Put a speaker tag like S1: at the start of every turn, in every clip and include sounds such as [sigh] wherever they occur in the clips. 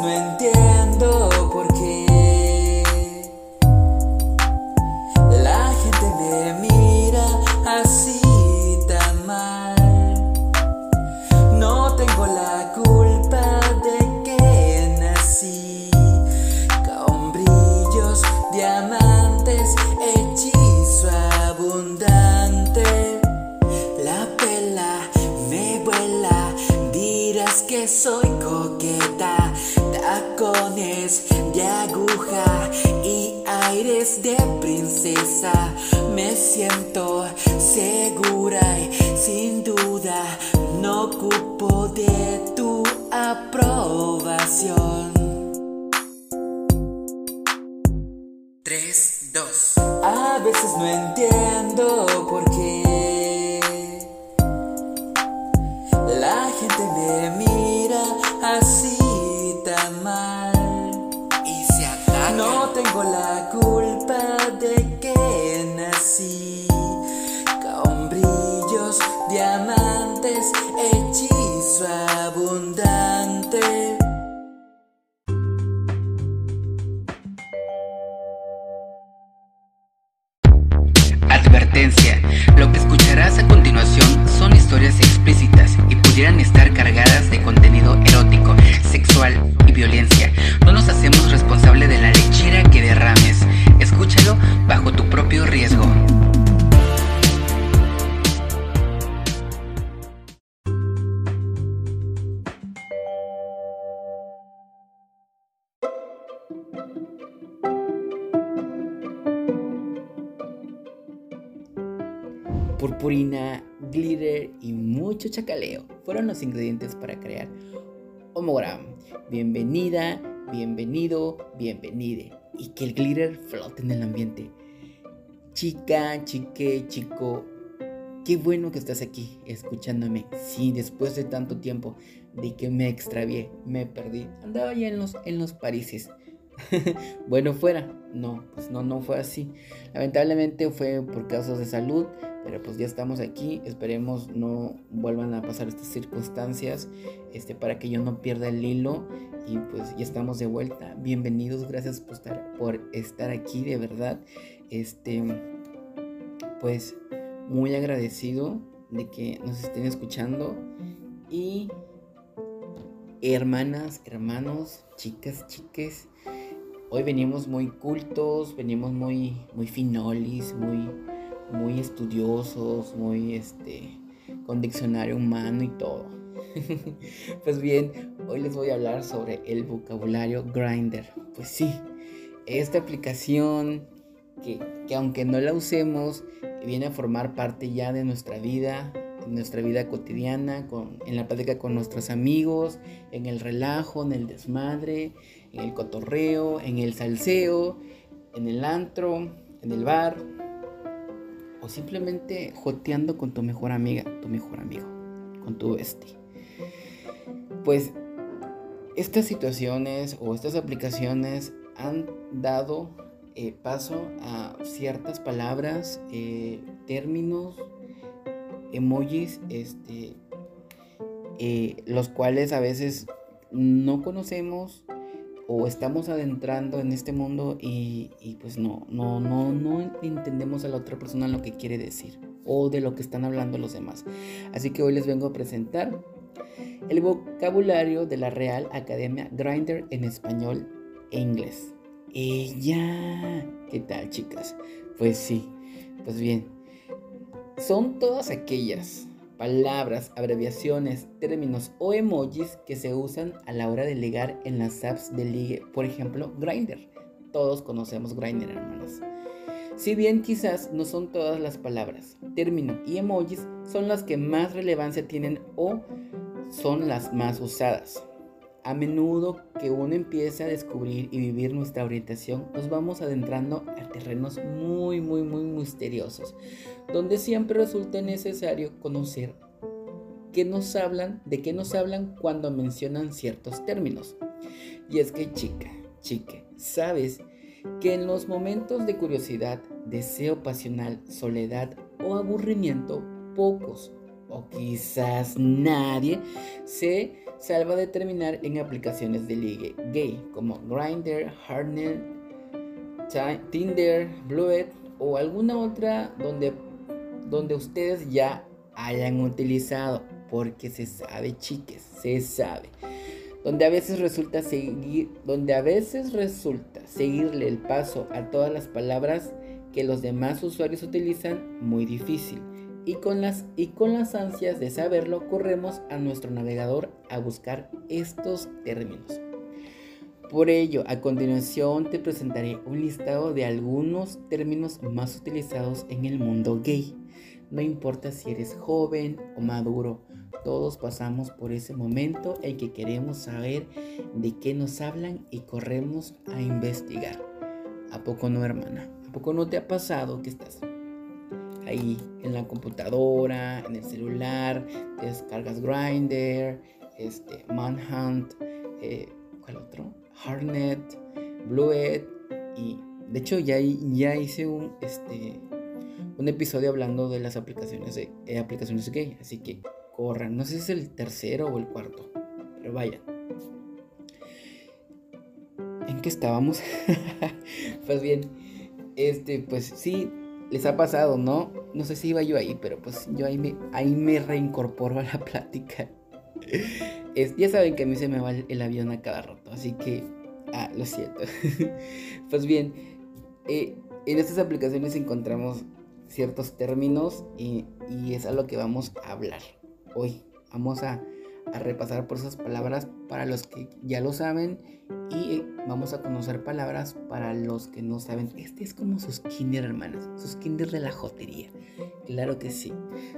S1: no entiendo
S2: Purpurina, glitter y mucho chacaleo fueron los ingredientes para crear Homogram. Bienvenida, bienvenido, bienvenide. Y que el glitter flote en el ambiente. Chica, chique, chico, qué bueno que estás aquí escuchándome. Sí, después de tanto tiempo de que me extravié, me perdí. Andaba ya en los, en los [laughs] bueno, fuera. No, pues no, no fue así. Lamentablemente fue por causas de salud, pero pues ya estamos aquí. Esperemos no vuelvan a pasar estas circunstancias, este, para que yo no pierda el hilo. Y pues ya estamos de vuelta. Bienvenidos, gracias por estar, por estar aquí, de verdad. Este, pues muy agradecido de que nos estén escuchando y hermanas, hermanos, chicas, chiques. Hoy venimos muy cultos, venimos muy, muy finolis, muy, muy estudiosos, muy este, con diccionario humano y todo. [laughs] pues bien, hoy les voy a hablar sobre el vocabulario Grinder. Pues sí, esta aplicación que, que aunque no la usemos, viene a formar parte ya de nuestra vida, en nuestra vida cotidiana, con, en la plática con nuestros amigos, en el relajo, en el desmadre, en el cotorreo, en el salseo, en el antro, en el bar, o simplemente joteando con tu mejor amiga, tu mejor amigo, con tu bestie. Pues estas situaciones o estas aplicaciones han dado eh, paso a ciertas palabras, eh, términos, emojis, este, eh, los cuales a veces no conocemos o estamos adentrando en este mundo y, y, pues no, no, no, no entendemos a la otra persona lo que quiere decir o de lo que están hablando los demás. Así que hoy les vengo a presentar el vocabulario de la Real Academia Grinder en español e inglés. Ella, ¿qué tal chicas? Pues sí, pues bien, son todas aquellas palabras, abreviaciones, términos o emojis que se usan a la hora de ligar en las apps de ligue. Por ejemplo, Grindr. Todos conocemos Grindr, hermanas. Si bien quizás no son todas las palabras, término y emojis son las que más relevancia tienen o son las más usadas. A menudo que uno empieza a descubrir y vivir nuestra orientación, nos vamos adentrando a terrenos muy, muy, muy misteriosos, donde siempre resulta necesario conocer qué nos hablan, de qué nos hablan cuando mencionan ciertos términos. Y es que chica, chique, sabes que en los momentos de curiosidad, deseo pasional, soledad o aburrimiento, pocos o quizás nadie se salva de terminar en aplicaciones de ligue gay como Grindr, Hardnet, Tinder, Bluet o alguna otra donde, donde ustedes ya hayan utilizado porque se sabe, chiques, se sabe. Donde a veces resulta seguir, donde a veces resulta seguirle el paso a todas las palabras que los demás usuarios utilizan muy difícil. Y con, las, y con las ansias de saberlo, corremos a nuestro navegador a buscar estos términos. Por ello, a continuación te presentaré un listado de algunos términos más utilizados en el mundo gay. No importa si eres joven o maduro, todos pasamos por ese momento en que queremos saber de qué nos hablan y corremos a investigar. ¿A poco no, hermana? ¿A poco no te ha pasado que estás ahí en la computadora, en el celular, descargas Grindr, este, Manhunt, eh, ¿cuál otro? Hardnet, Bluet y de hecho ya, ya hice un, este, un episodio hablando de las aplicaciones de eh, aplicaciones gay, así que corran, no sé si es el tercero o el cuarto, pero vayan. ¿En qué estábamos? [laughs] pues bien, este, pues sí, les ha pasado, ¿no? No sé si iba yo ahí, pero pues yo ahí me, ahí me reincorporo a la plática. [laughs] Es, ya saben que a mí se me va el, avión a cada rato, así que, ah, lo siento. [laughs] pues bien, eh, en estas aplicaciones encontramos ciertos términos y, y, es a lo que vamos a hablar hoy. Vamos a a repasar por esas palabras para los que ya lo saben y vamos a conocer palabras para los que no saben. Este es como sus kinder, hermanas, sus kinder de la jotería. Claro que sí.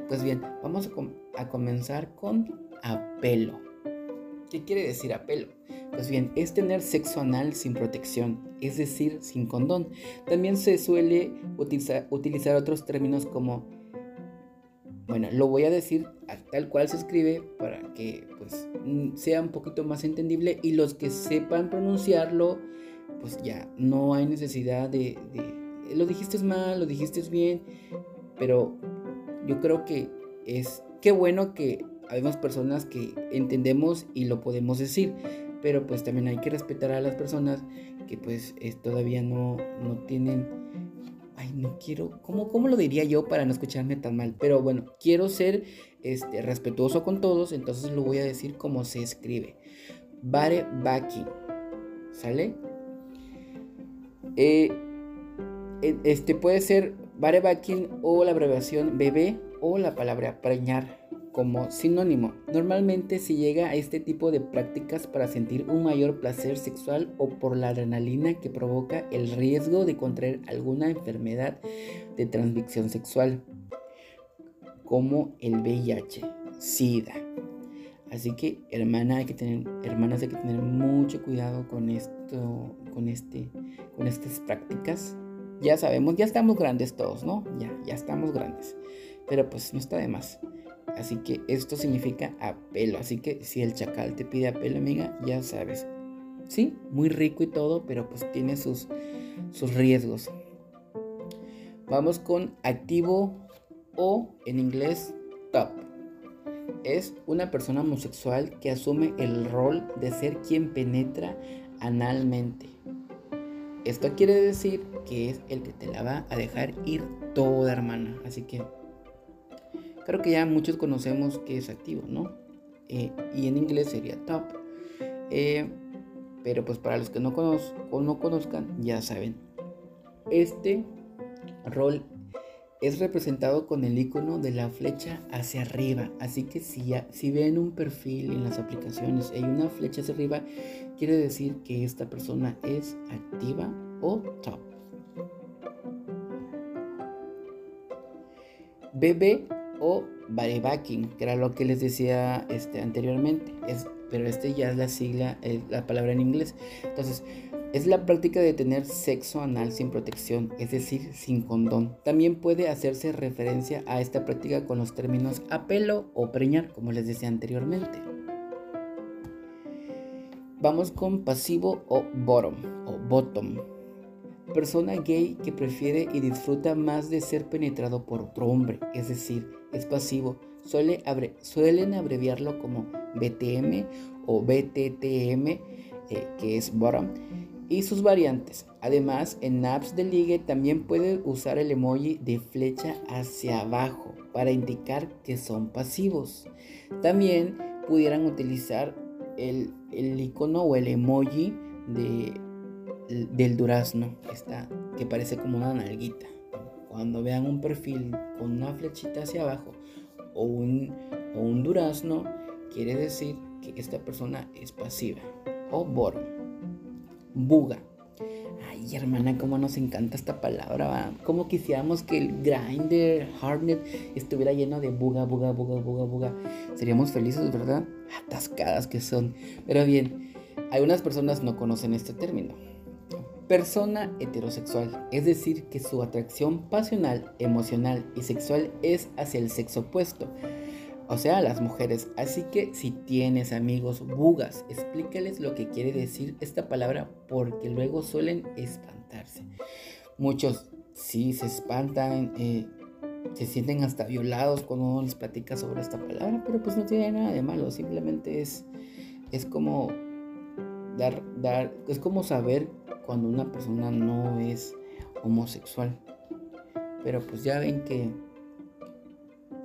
S2: Pues bien, vamos a, comenzar con apelo. ¿Qué quiere decir apelo? Pues bien, es tener sexo anal sin protección, es decir, sin condón. También se suele utilizar otros términos como bueno, lo voy a decir tal cual se escribe para que pues mm, sea un poquito más entendible y los que sepan pronunciarlo, pues ya no hay necesidad de, lo dijiste mal, lo dijiste bien, pero yo creo que es qué bueno que hay personas que entendemos y lo podemos decir, pero pues también hay que respetar a las personas que pues todavía no, no tienen ay, no quiero, ¿cómo, ¿cómo lo diría yo para no escucharme tan mal? Pero bueno, quiero ser este, respetuoso con todos, entonces lo voy a decir como se escribe. Bare Baki, ¿sale? Eh, este puede ser Bare o la abreviación bebé o la palabra preñar como sinónimo. Normalmente se llega a este tipo de prácticas para sentir un mayor placer sexual o por la adrenalina que provoca el riesgo de contraer alguna enfermedad de transmisión sexual, como el VIH, SIDA. Así que, hermana, hay que tener, hermanas, hay que tener mucho cuidado con esto, con este, con estas prácticas. Ya sabemos, ya estamos grandes todos, ¿no? Ya, ya estamos grandes. Pero pues no está de más. Así que esto significa apelo. Así que si el chacal te pide apelo, amiga, ya sabes. Sí, muy rico y todo, pero pues tiene sus, sus riesgos. Vamos con activo o en inglés top. Es una persona homosexual que asume el rol de ser quien penetra analmente. Esto quiere decir que es el que te la va a dejar ir toda hermana. Así que Creo que ya muchos conocemos que es activo, ¿no? Eh, y en inglés sería top. Eh, pero pues para los que no, no conozcan, ya saben. Este rol es representado con el icono de la flecha hacia arriba. Así que si, si ven un perfil en las aplicaciones hay una flecha hacia arriba, quiere decir que esta persona es activa o top. Bebé o barebacking, que era lo que les decía este, anteriormente. Es, pero este ya es la sigla, la palabra en inglés. Entonces, es la práctica de tener sexo anal sin protección, es decir, sin condón. También puede hacerse referencia a esta práctica con los términos apelo o preñar, como les decía anteriormente. Vamos con pasivo o bottom o bottom. Persona gay que prefiere y disfruta más de ser penetrado por otro hombre, es decir, es pasivo, suelen abreviarlo como BTM o BTTM, eh, que es bottom, y sus variantes. Además, en apps de ligue también puede usar el emoji de flecha hacia abajo para indicar que son pasivos. También pudieran utilizar el, icono o el emoji de, del durazno, que parece como una nalguita. Cuando vean un perfil con una flechita hacia abajo o un, o un durazno, quiere decir que esta persona es pasiva o bottom. Buga. Ay, hermana, cómo nos encanta esta palabra. Como quisiéramos que el grinder, hardnet, estuviera lleno de buga, buga, buga, buga, buga. Seríamos felices, ¿verdad? Atascadas que son. Pero bien, algunas personas no conocen este término persona heterosexual, es decir, que su atracción pasional, emocional y sexual es hacia el sexo opuesto, o sea, las mujeres. Así que si tienes amigos bugas, explícales lo que quiere decir esta palabra porque luego suelen espantarse. Muchos sí se espantan, eh, se sienten hasta violados cuando uno les platica sobre esta palabra, pero pues no tiene nada de malo, simplemente es, es como dar, dar, es como saber cuando una persona no es homosexual. Pero pues ya ven que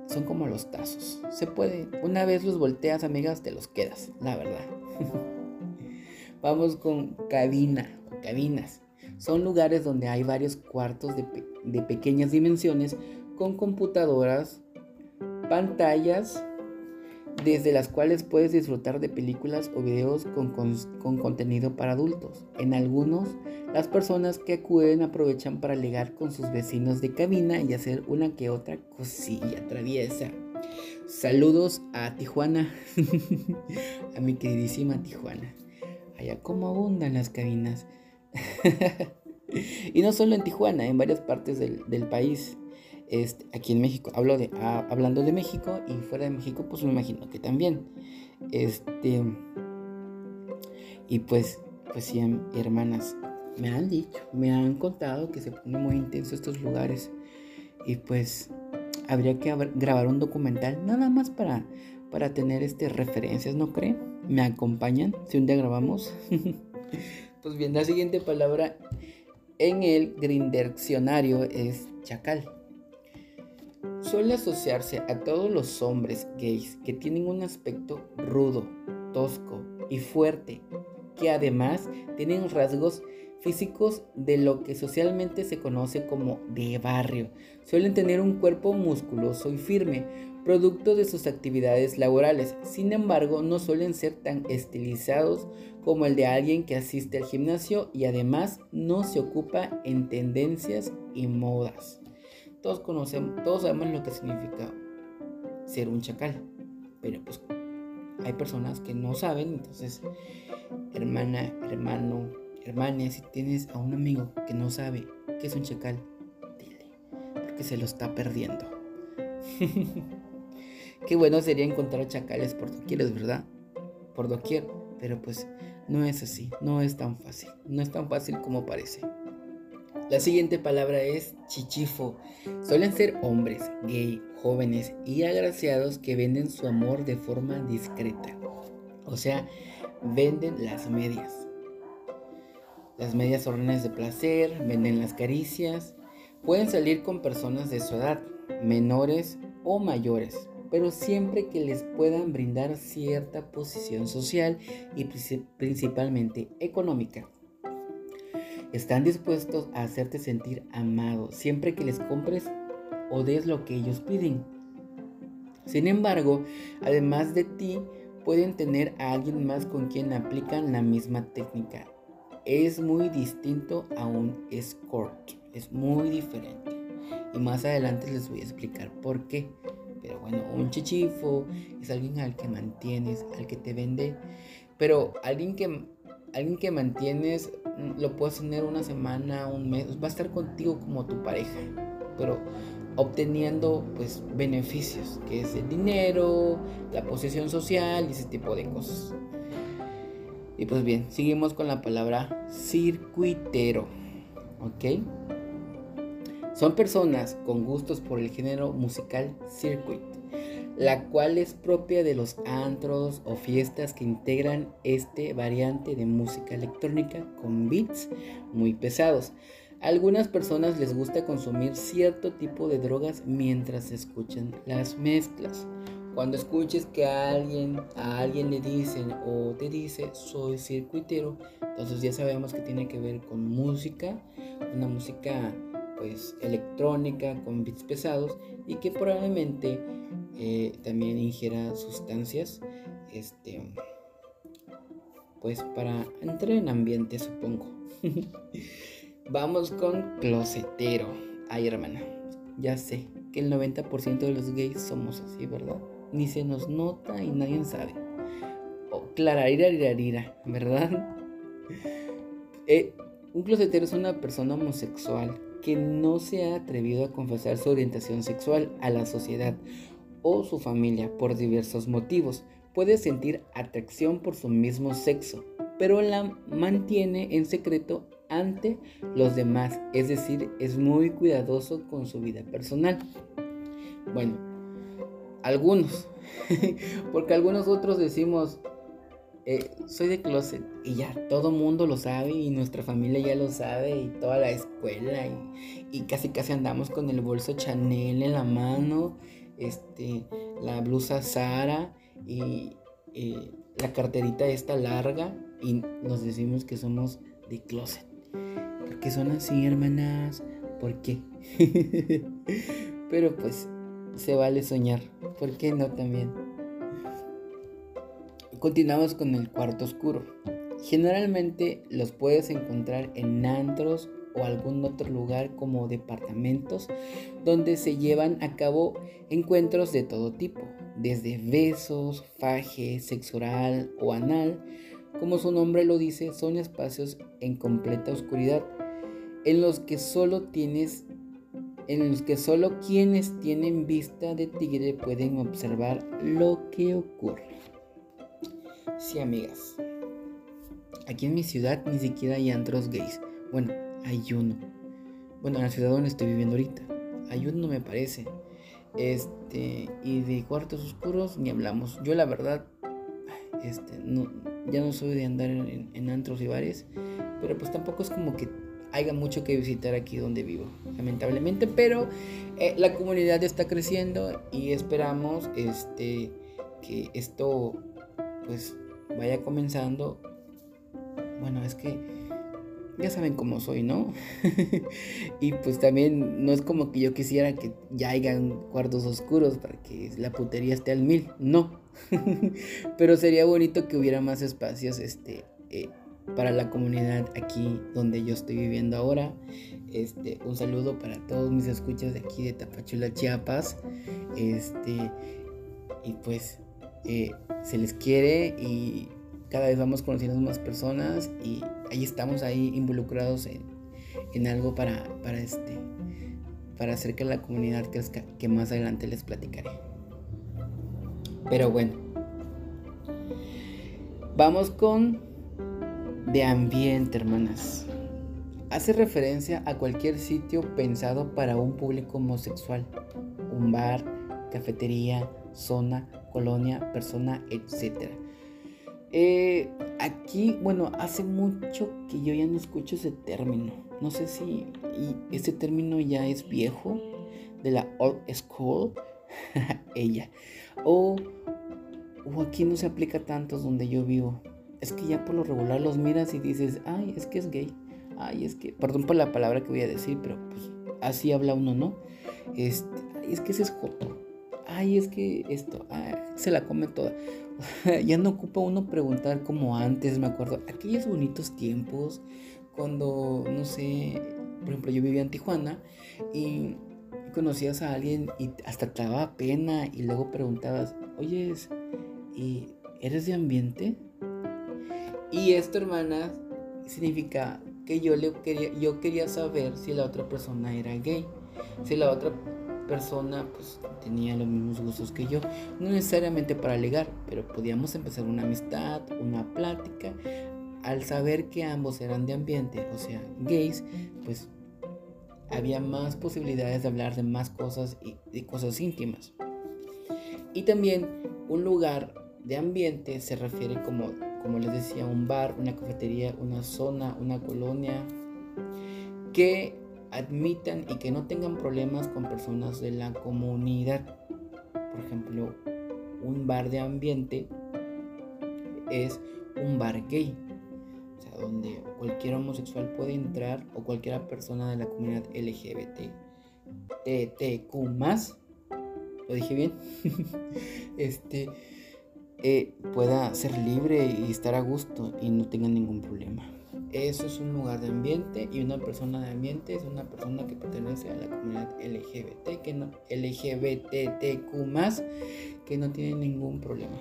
S2: son como los tazos. Se puede. Una vez los volteas, amigas, te los quedas, la verdad. [laughs] Vamos con cabina, cabinas. Son lugares donde hay varios cuartos de, de pequeñas dimensiones con computadoras, pantallas desde las cuales puedes disfrutar de películas o videos con, contenido para adultos. En algunos, las personas que acuden aprovechan para ligar con sus vecinos de cabina y hacer una que otra cosilla traviesa. Saludos a Tijuana, [laughs] a mi queridísima Tijuana. Allá como abundan las cabinas. [laughs] y no solo en Tijuana, en varias partes del país. Este, aquí en México, hablo de, ah, hablando de México y fuera de México, pues me imagino que también. Este, y pues, pues sí, hermanas, me han dicho, me han contado que se pone muy intenso estos lugares. Y pues habría que grabar un documental nada más para, para tener este, referencias, ¿no creen? ¿Me acompañan si un día grabamos? [laughs] pues bien, la siguiente palabra en el grinderccionario es chacal suele asociarse a todos los hombres gays que tienen un aspecto rudo, tosco y fuerte, que además tienen rasgos físicos de lo que socialmente se conoce como de barrio. Suelen tener un cuerpo musculoso y firme, producto de sus actividades laborales. Sin embargo, no suelen ser tan estilizados como el de alguien que asiste al gimnasio y además no se ocupa en tendencias y modas. Todos conocemos, todos sabemos lo que significa ser un chacal. Pero pues hay personas que no saben, entonces, hermana, hermano, hermana, si tienes a un amigo que no sabe qué es un chacal, dile, porque se lo está perdiendo. [laughs] qué bueno sería encontrar chacales por doquier, ¿verdad? Por doquier, pero pues no es así, no es tan fácil, no es tan fácil como parece. La siguiente palabra es chichifo. Suelen ser hombres, gay, jóvenes y agraciados que venden su amor de forma discreta. O sea, venden las medias. Las medias órdenes de placer, venden las caricias. Pueden salir con personas de su edad, menores o mayores, pero siempre que les puedan brindar cierta posición social y principalmente económica. Están dispuestos a hacerte sentir amado siempre que les compres o des lo que ellos piden. Sin embargo, además de ti, pueden tener a alguien más con quien aplican la misma técnica. Es muy distinto a un escort, es muy diferente. Y más adelante les voy a explicar por qué. Pero bueno, un chichifo es alguien al que mantienes, al que te vende. Pero alguien que alguien que mantienes lo puedes tener una semana, un mes, va a estar contigo como tu pareja, pero obteniendo pues beneficios, que es el dinero, la posesión social y ese tipo de cosas. Y pues bien, seguimos con la palabra circuitero, ¿ok? Son personas con gustos por el género musical circuit. La cual es propia de los antros o fiestas que integran este variante de música electrónica con beats muy pesados. Algunas personas les gusta consumir cierto tipo de drogas mientras escuchan las mezclas. Cuando escuches que a alguien, a alguien le dicen o te dice soy circuitero, entonces ya sabemos que tiene que ver con música, una música pues electrónica con beats pesados y que probablemente eh, también ingiera sustancias este pues para entrar en ambiente supongo. [laughs] Vamos con closetero. Ay hermana ya sé que el 90% de los gays somos así verdad ni se nos nota y nadie sabe. O oh, ira verdad [laughs] eh, un closetero es una persona homosexual que no se ha atrevido a confesar su orientación sexual a la sociedad o su familia por diversos motivos. Puede sentir atracción por su mismo sexo, pero la mantiene en secreto ante los demás, es decir, es muy cuidadoso con su vida personal. Bueno, algunos, [laughs] porque algunos otros decimos, eh, soy de closet y ya todo mundo lo sabe y nuestra familia ya lo sabe y toda la escuela y, casi casi andamos con el bolso Chanel en la mano, este, la blusa Sara y la carterita esta larga y nos decimos que somos de closet. ¿Por qué son así, hermanas? ¿Por qué? [laughs] Pero pues se vale soñar. ¿Por qué no también? Continuamos con el cuarto oscuro. Generalmente los puedes encontrar en antros o algún otro lugar como departamentos donde se llevan a cabo encuentros de todo tipo, desde besos, faje, sexo oral o anal. Como su nombre lo dice, son espacios en completa oscuridad en los que solo tienes en los que solo quienes tienen vista de tigre pueden observar lo que ocurre. Sí, amigas. Aquí en mi ciudad ni siquiera hay antros gays. Bueno, hay uno. Bueno, en la ciudad donde estoy viviendo ahorita. Hay uno, me parece. Este, y de cuartos oscuros ni hablamos. Yo, la verdad, este, no, ya no soy de andar en, antros y bares. Pero pues tampoco es como que haya mucho que visitar aquí donde vivo, lamentablemente. Pero eh, la comunidad está creciendo y esperamos este, que esto, pues, vaya comenzando. Bueno, es que ya saben cómo soy, ¿no? [laughs] y pues también no es como que yo quisiera que ya hayan cuartos oscuros para que la putería esté al mil, no. [laughs] Pero sería bonito que hubiera más espacios este, eh, para la comunidad aquí donde yo estoy viviendo ahora. Este, un saludo para todos mis escuchas de aquí de Tapachula, Chiapas. Este, y pues eh, se les quiere y cada vez vamos conociendo más personas y ahí estamos ahí involucrados en, algo para, para, este, para hacer que la comunidad crezca, que más adelante les platicaré. Pero bueno, vamos con de ambiente, hermanas. Hace referencia a cualquier sitio pensado para un público homosexual, un bar, cafetería, zona, colonia, persona, etc. Eh, aquí, bueno, hace mucho que yo ya no escucho ese término. No sé si ese término ya es viejo, de la old school, [laughs] ella. O, o aquí no se aplica tanto donde yo vivo. Es que ya por lo regular los miras y dices, ay, es que es gay. Ay, es que, perdón por la palabra que voy a decir, pero pues así habla uno, ¿no? Este, es que ese es ay, es que esto, se la come toda. [laughs] ya no ocupa uno preguntar como antes, me acuerdo, aquellos bonitos tiempos, cuando, no sé, por ejemplo, yo vivía en Tijuana y conocías a alguien y hasta te daba pena y luego preguntabas, oye, ¿y eres de ambiente? Y esto, hermana, significa que yo, le quería, yo quería saber si la otra persona era gay, si la otra persona pues tenía los mismos gustos que yo, no necesariamente para alegar, pero podíamos empezar una amistad, una plática. Al saber que ambos eran de ambiente, o sea, gays, pues había más posibilidades de hablar de más cosas y de cosas íntimas. Y también un lugar de ambiente se refiere como, como les decía, un bar, una cafetería, una zona, una colonia, que admitan y que no tengan problemas con personas de la comunidad. Por ejemplo, un bar de ambiente es un bar gay, o sea, donde cualquier homosexual puede entrar o cualquier persona de la comunidad LGBT, TTQ más, lo dije bien, [laughs] este, eh, pueda ser libre y estar a gusto y no tenga ningún problema. Eso es un lugar de ambiente y una persona de ambiente es una persona que pertenece a la comunidad LGBT, que no, LGBTQ que no tiene ningún problema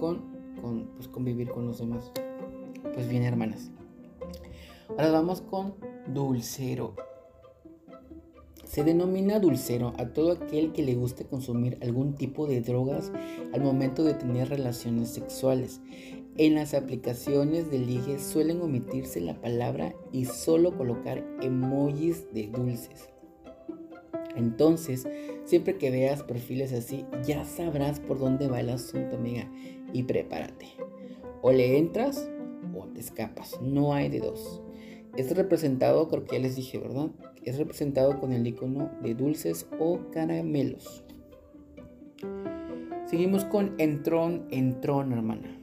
S2: con, con pues, convivir con los demás. Pues bien, hermanas. Ahora vamos con dulcero. Se denomina dulcero a todo aquel que le guste consumir algún tipo de drogas al momento de tener relaciones sexuales. En las aplicaciones de ligue suelen omitirse la palabra y solo colocar emojis de dulces. Entonces, siempre que veas perfiles así, ya sabrás por dónde va el asunto, amiga, y prepárate. O le entras o te escapas, no hay de dos. Es representado, creo que ya les dije, ¿verdad? Es representado con el icono de dulces o caramelos. Seguimos con entrón, entrón, hermana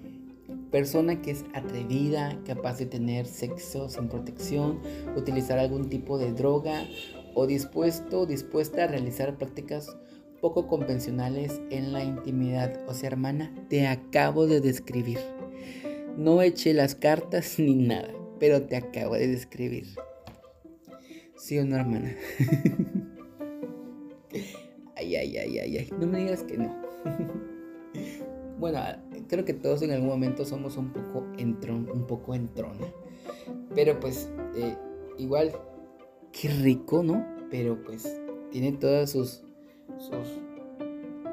S2: persona que es atrevida, capaz de tener sexo sin protección, utilizar algún tipo de droga o dispuesto dispuesta a realizar prácticas poco convencionales en la intimidad. O sea, hermana, te acabo de describir. No eché las cartas ni nada, pero te acabo de describir. ¿Sí o no, hermana? [laughs] ay, ay, ay, ay, ay. No me digas que no. [laughs] bueno, creo que todos en algún momento somos un poco entron, un poco entrona. Pero pues, eh, igual, qué rico, ¿no? Pero pues, tiene todas sus, sus,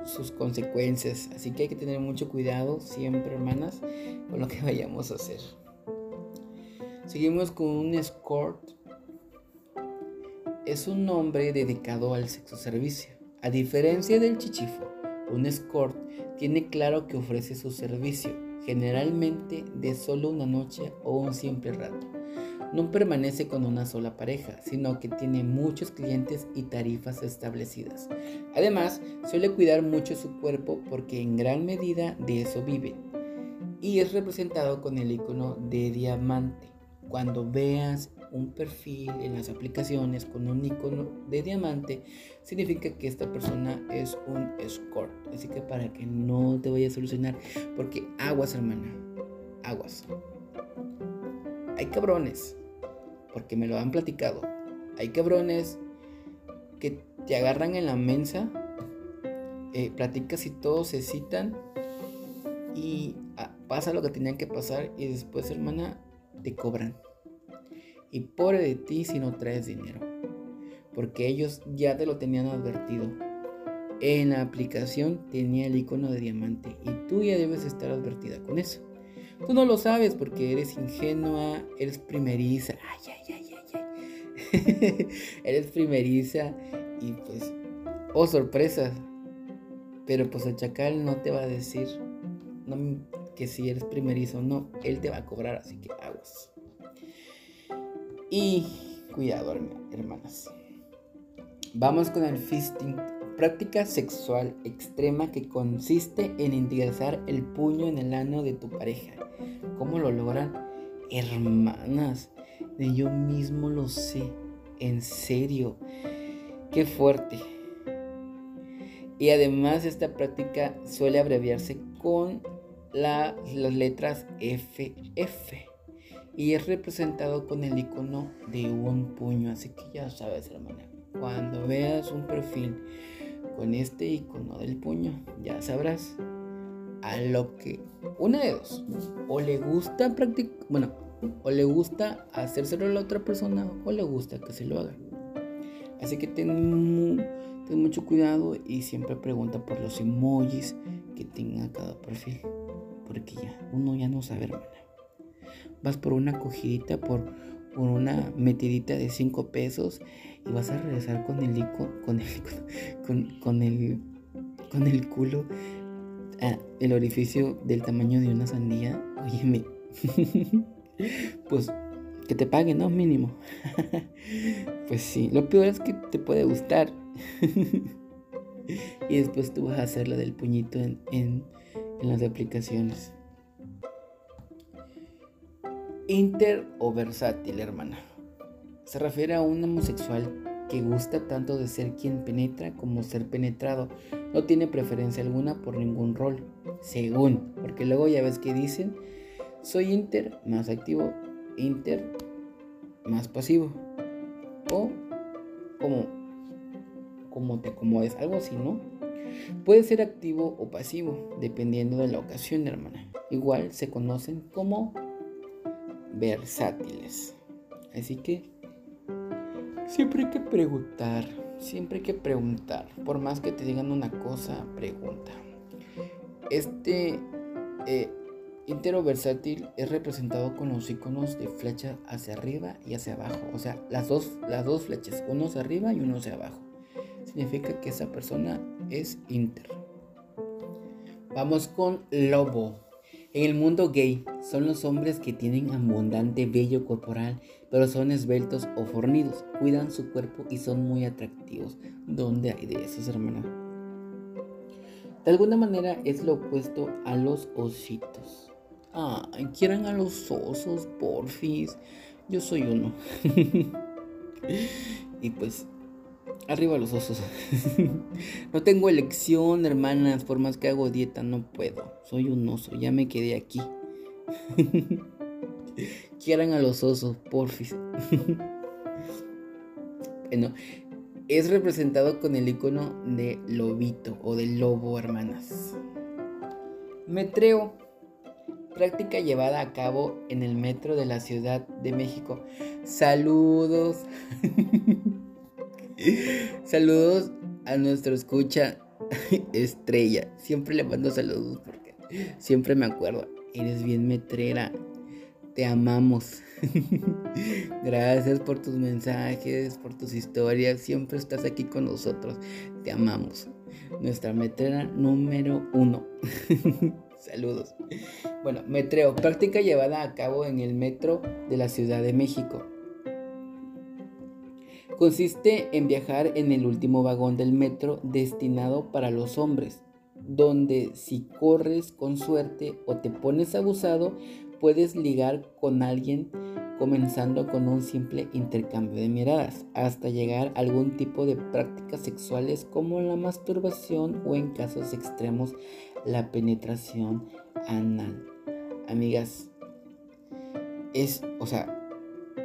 S2: sus consecuencias. Así que hay que tener mucho cuidado siempre, hermanas, con lo que [laughs] vayamos a hacer. Seguimos con un escort. Es un nombre dedicado al sexo servicio. A diferencia del chichifo, un escort tiene claro que ofrece su servicio, generalmente de solo una noche o un simple rato. No permanece con una sola pareja, sino que tiene muchos clientes y tarifas establecidas. Además, suele cuidar mucho su cuerpo porque en gran medida de eso vive. Y es representado con el icono de diamante. Cuando veas un perfil en las aplicaciones con un icono de diamante, significa que esta persona es un escort. Así que para que no te vaya a solucionar, porque aguas, hermana, aguas. Hay cabrones, porque me lo han platicado. Hay cabrones que te agarran en la mensa, eh, platicas y todos se citan y ah, pasa lo que tenían que pasar y después, hermana, te cobran y pobre de ti si no traes dinero, porque ellos ya te lo tenían advertido. En la aplicación tenía el icono de diamante y tú ya debes estar advertida con eso. Tú no lo sabes porque eres ingenua, eres primeriza. Ay, ay, ay, ay, ay. [laughs] eres primeriza y pues, oh sorpresa. Pero pues el chacal no te va a decir que si eres primerizo o no, él te va a cobrar, así que aguas. Y cuidado, hermanas. Vamos con el fisting, práctica sexual extrema que consiste en ingresar el puño en el ano de tu pareja. ¿Cómo lo logran? Hermanas, de yo mismo lo sé. En serio. Qué fuerte. Y además esta práctica suele abreviarse con las letras FF y es representado con el icono de un puño. Así que ya sabes, hermana, cuando veas un perfil con este icono del puño, ya sabrás a lo que una de dos, o le gusta practicar, bueno, o le gusta hacérselo a la otra persona o le gusta que se lo haga. Así que ten, ten mucho cuidado y siempre pregunta por los emojis que tenga cada perfil, porque ya uno ya no sabe, hermana vas por una cogidita, por, por una metidita de 5 pesos y vas a regresar con el con el, [laughs] con, el con el culo el orificio del tamaño de una sandía, óyeme, [laughs] pues que te paguen, ¿no? Mínimo. [laughs] pues sí, lo peor es que te puede gustar. y después tú vas a hacer la del puñito en, en, en las aplicaciones. Inter o versátil, hermana. Se refiere a un homosexual que gusta tanto de ser quien penetra como ser penetrado. No tiene preferencia alguna por ningún rol, según, porque luego ya ves que dicen, soy inter más activo, inter más pasivo. O como, como te acomodes, algo así, ¿no? Puede ser activo o pasivo, dependiendo de la ocasión, hermana. Igual se conocen como versátiles. Así que Siempre hay que preguntar, siempre hay que preguntar. Por más que te digan una cosa, pregunta. Este eh, intero versátil es representado con los iconos de flecha hacia arriba y hacia abajo. O sea, las dos, las dos flechas, uno hacia arriba y uno hacia abajo. Significa que esa persona es inter. Vamos con lobo. En el mundo gay son los hombres que tienen abundante vello corporal, pero son esbeltos o fornidos, cuidan su cuerpo y son muy atractivos. ¿Dónde hay de esos, hermano? De alguna manera es lo opuesto a los ositos. Ah, quieran a los osos, porfis. Yo soy uno. [laughs] y pues Arriba los osos. [laughs] no tengo elección, hermanas. Por más que hago dieta, no puedo. Soy un oso. Ya me quedé aquí. [laughs] Quieran a los osos, porfis. [laughs] bueno, es representado con el icono de lobito o de lobo, hermanas. Metreo. Práctica llevada a cabo en el metro de la Ciudad de México. Saludos. [laughs] saludos a nuestro escucha [laughs] estrella. Siempre le mando saludos porque siempre me acuerdo. Eres bien metrera. Te amamos. [laughs] Gracias por tus mensajes, por tus historias. Siempre estás aquí con nosotros. Te amamos. Nuestra metrera número uno. Saludos. Bueno, metreo, práctica llevada a cabo en el metro de la Ciudad de México. Consiste en viajar en el último vagón del metro destinado para los hombres, donde si corres con suerte o te pones abusado, puedes ligar con alguien comenzando con un simple intercambio de miradas, hasta llegar a algún tipo de prácticas sexuales como la masturbación o en casos extremos la penetración anal. Amigas, es, o sea,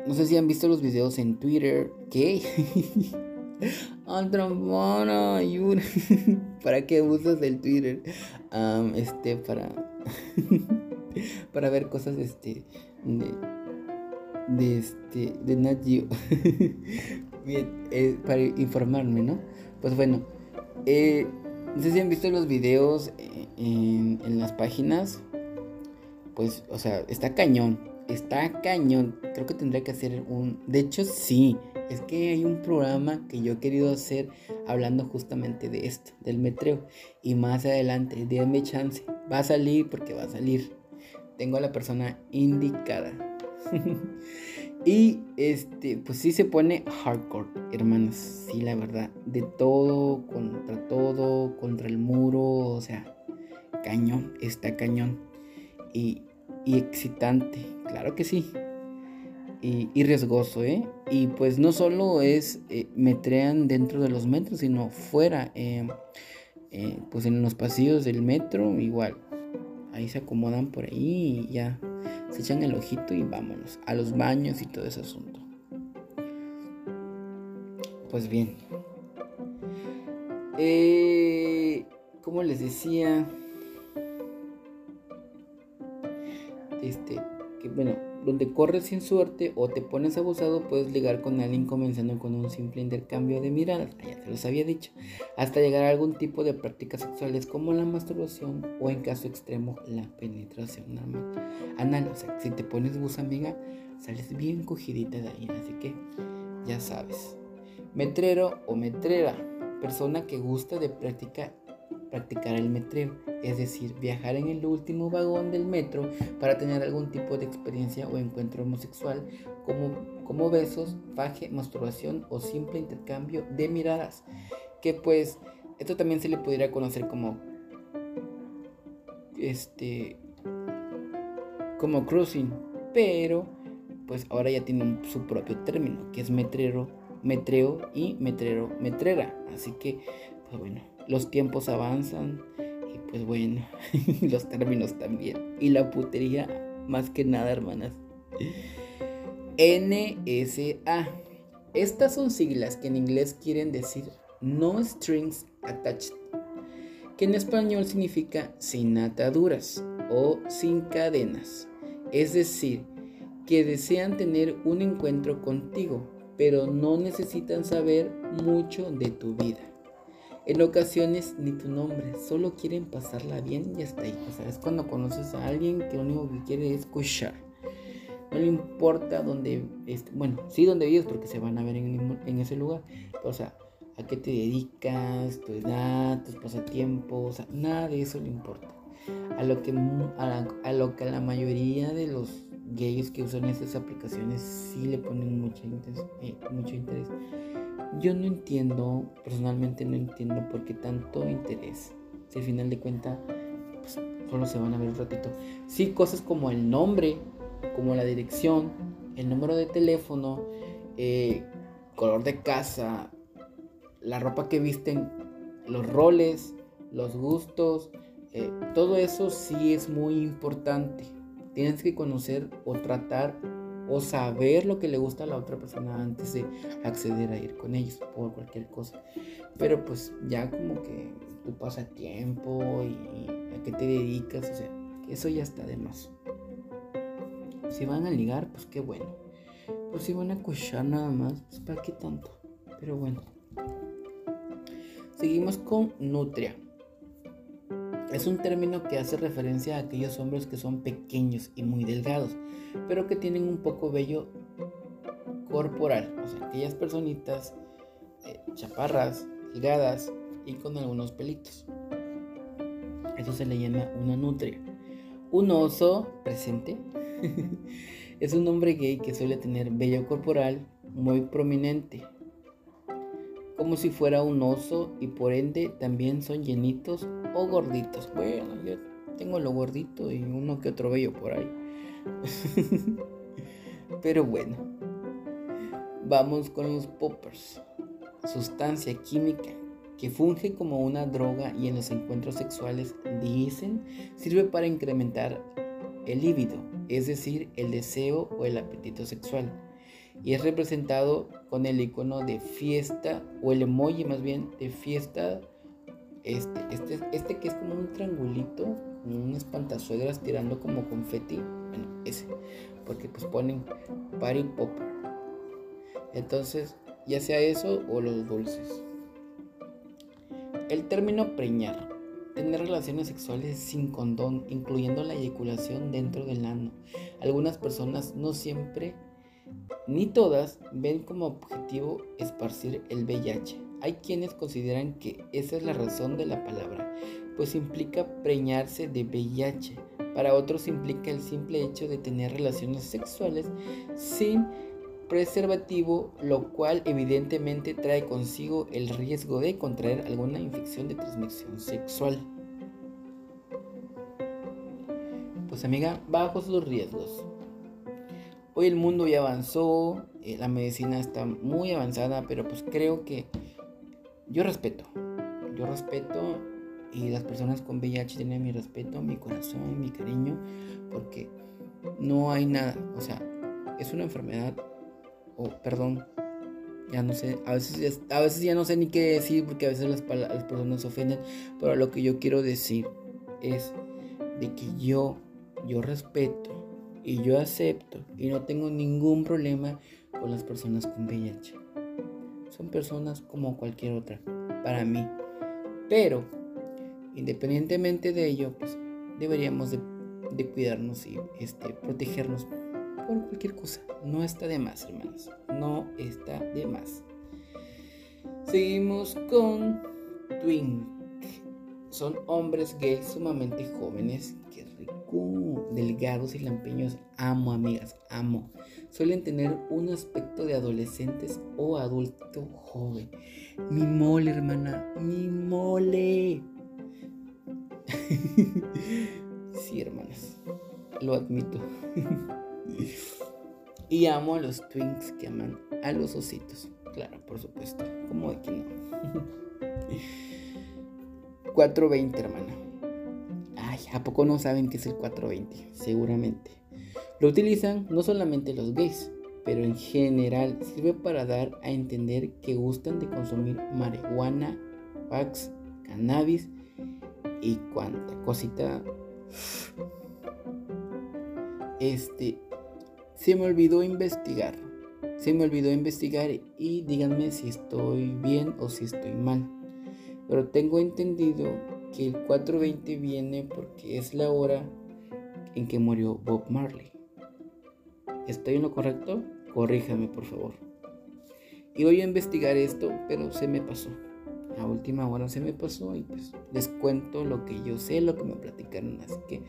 S2: no sé si han visto los videos en Twitter. ¿Qué? [laughs] ayuda. [laughs] ¿Para qué usas el Twitter? este, para. [laughs] para ver cosas este. De. De este. De Nat Bien, eh, para informarme, ¿no? Pues bueno. Eh, no sé si han visto los videos eh, en las páginas. Pues, o sea, está cañón está cañón. Creo que tendría que hacer un... De hecho, sí. Es que hay un programa que yo he querido hacer hablando justamente de esto, del metreo. Y más adelante, déme chance. Va a salir porque va a salir. Tengo a la persona indicada. [laughs] y este, pues sí se pone hardcore, hermanos. Sí, la verdad. De todo, contra todo, contra el muro. O sea, cañón, está cañón. Y, y excitante, claro que sí. Y, riesgoso, ¿eh? Y pues no solo es eh, metrean dentro de los metros, sino fuera, em, eh, pues en los pasillos del metro, igual. Ahí se acomodan por ahí y ya se echan el ojito y vámonos a los baños y todo ese asunto. Pues bien. Eh, como les decía, este, que bueno, donde corres sin suerte o te pones abusado, puedes ligar con alguien comenzando con un simple intercambio de miradas, ya te los había dicho, hasta llegar a algún tipo de prácticas sexuales como la masturbación o en caso extremo la penetración normal. Anal, o sea, si te pones bus amiga, sales bien cogidita de ahí, así que ya sabes. Metrero o metrera, persona que gusta de práctica practicar el metreo, es decir, viajar en el último vagón del metro para tener algún tipo de experiencia o encuentro homosexual, como, como besos, faje, masturbación o simple intercambio de miradas, que pues esto también se le pudiera conocer como este como cruising, pero pues ahora ya tiene su propio término, que es metrero, metreo y metrero, metrera. Así que, pues bueno, los tiempos avanzan y pues bueno, [laughs] los términos también. Y la putería más que nada, hermanas. NSA. Estas son siglas que en inglés quieren decir No Strings Attached, que en español significa sin ataduras o sin cadenas. Es decir, que desean tener un encuentro contigo, pero no necesitan saber mucho de tu vida. En ocasiones ni tu nombre, solo quieren pasarla bien y hasta ahí. O sea, es cuando conoces a alguien que lo único que quiere es escuchar. No le importa dónde, bueno, sí donde vives porque se van a ver en, ese lugar. o sea, a qué te dedicas, tu edad, tus pasatiempos, o sea, nada de eso le importa a lo que a, lo que la mayoría de los gays que usan estas aplicaciones sí le ponen mucho interés, eh, mucho interés. Yo no entiendo, personalmente no entiendo por qué tanto interés. Si al final de cuentas, pues, solo se van a ver un ratito. Sí, cosas como el nombre, como la dirección, el número de teléfono, eh, color de casa, la ropa que visten, los roles, los gustos, eh, todo eso sí es muy importante. Tienes que conocer o tratar o saber lo que le gusta a la otra persona antes de acceder a ir con ellos por cualquier cosa. Pero pues ya como que tu pasatiempo y a qué te dedicas, o sea, eso ya está de más. Si van a ligar, pues qué bueno. Pues si van a cochar nada más, pues para qué tanto. Pero bueno. Seguimos con nutria. Es un término que hace referencia a aquellos hombres que son pequeños y muy delgados, pero que tienen un poco vello corporal, o sea, aquellas personitas eh, chaparras, delgadas y con algunos pelitos. Eso se le llama una nutria. Un oso presente [laughs] es un hombre gay que suele tener vello corporal muy prominente, como si fuera un oso y por ende también son llenitos o gorditos. Bueno, yo tengo lo gordito y uno que otro bello por ahí. [laughs] Pero bueno, vamos con los poppers. Sustancia química que funge como una droga y en los encuentros sexuales, dicen, sirve para incrementar el líbido, es decir, el deseo o el apetito sexual. Y es representado con el icono de fiesta o el emoji más bien de fiesta este, este, este que es como un triangulito, un espantazuegras tirando como confeti, porque pues ponen party popper. Entonces, ya sea eso o los dulces. El término preñar, tener relaciones sexuales sin condón, incluyendo la eyaculación dentro del ano. Algunas personas no siempre, ni todas, ven como objetivo esparcir el VIH hay quienes consideran que esa es la razón de la palabra, pues implica preñarse de VIH. Para otros implica el simple hecho de tener relaciones sexuales sin preservativo, lo cual evidentemente trae consigo el riesgo de contraer alguna infección de transmisión sexual. Pues amiga, bajos los riesgos. Hoy el mundo ya avanzó, eh, la medicina está muy avanzada, pero pues creo que yo respeto, yo respeto y las personas con VIH tienen mi respeto, mi corazón, mi cariño, porque no hay nada, o sea, es una enfermedad, o perdón, ya no sé, a veces, a veces ya no sé ni qué decir porque a veces las, las personas se ofenden, pero lo que yo quiero decir es de que yo, yo respeto y yo acepto y no tengo ningún problema con las personas con VIH son personas como cualquier otra, para mí. Pero, independientemente de ello, pues deberíamos de, cuidarnos y este, protegernos por cualquier cosa. No está de más, hermanos. No está de más. Seguimos con Twink. son hombres gays sumamente jóvenes, que rico, delgados y lampeños. Amo, amigas, amo. Suelen tener un aspecto de adolescentes o adulto joven. Mi mole, hermana, mi mole. [laughs] sí, hermanas, lo admito. [laughs] y amo a los twins que aman a los ositos. Claro, por supuesto. Como que no. [laughs] 420, hermana. Ay, ¿a poco no saben qué es el 420? Seguramente. Lo utilizan no solamente los gays, pero en general sirve para dar a entender que gustan de consumir marihuana, wax, cannabis y cuanta cosita. Este, se me olvidó investigar. Se me olvidó investigar y díganme si estoy bien o si estoy mal. Pero tengo entendido que el 420 viene porque es la hora en que murió Bob Marley. ¿Estoy en lo correcto? Corríjame, por favor. Y voy a investigar esto, pero se me pasó. A última hora se me pasó y pues les cuento lo que yo sé, lo que me platicaron, así que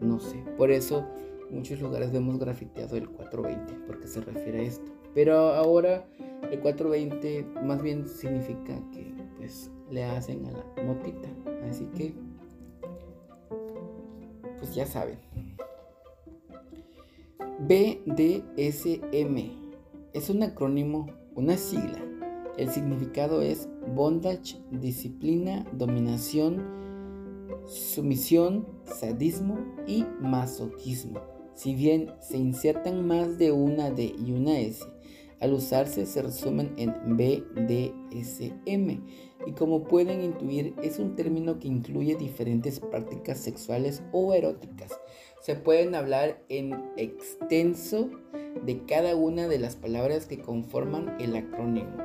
S2: no sé. Por eso muchos lugares vemos grafiteado el 420, porque se refiere a esto. Pero ahora el 420 más bien significa que pues le hacen a la motita. Así que pues ya saben. BDSM es un acrónimo, una sigla. El significado es bondage, disciplina, dominación, sumisión, sadismo y masoquismo. Si bien se insertan más de una D y una S, al usarse se resumen en BDSM y como pueden intuir es un término que incluye diferentes prácticas sexuales o eróticas. Se pueden hablar en extenso de cada una de las palabras que conforman el acrónimo,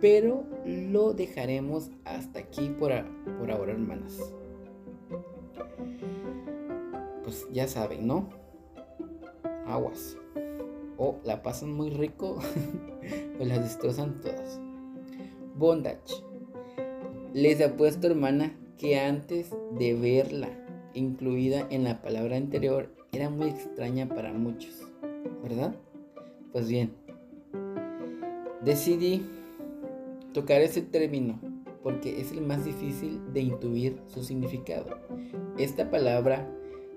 S2: pero lo dejaremos hasta aquí por, por ahora, hermanas. Pues ya saben, ¿no? Aguas. O la pasan muy rico [laughs] o las destrozan todas. Bondage. Les apuesto, hermana, que antes de verla incluida en la palabra anterior era muy extraña para muchos, ¿verdad? Pues bien, decidí tocar ese término porque es el más difícil de intuir su significado. Esta palabra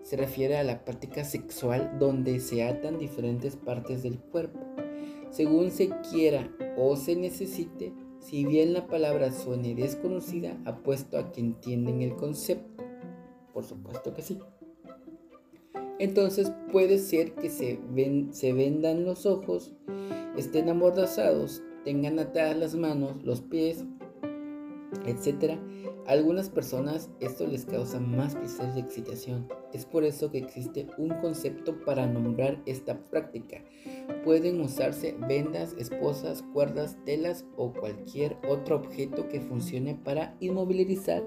S2: se refiere a la práctica sexual donde se atan diferentes partes del cuerpo. Según se quiera o se necesite, si bien la palabra suene desconocida, apuesto a que entienden el concepto. Por supuesto que sí. Entonces puede ser que se, se vendan los ojos, estén amordazados, tengan atadas las manos, los pies, etc. A algunas personas esto les causa más placer y excitación. Es por eso que existe un concepto para nombrar esta práctica. Pueden usarse vendas, esposas, cuerdas, telas o cualquier otro objeto que funcione para inmovilizar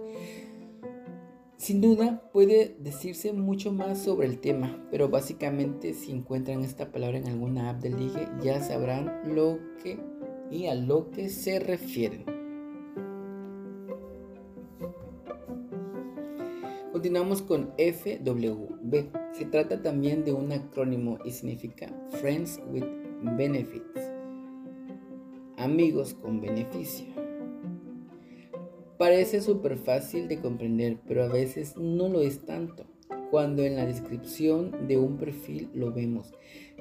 S2: sin duda puede decirse mucho más sobre el tema, pero básicamente si encuentran esta palabra en alguna app del ligue ya sabrán lo que y a lo que se refieren. Continuamos con FWB. Se trata también de un acrónimo y significa Friends with Benefits. Amigos con beneficio. Parece súper fácil de comprender, pero a veces no lo es tanto. Cuando en la descripción de un perfil lo vemos,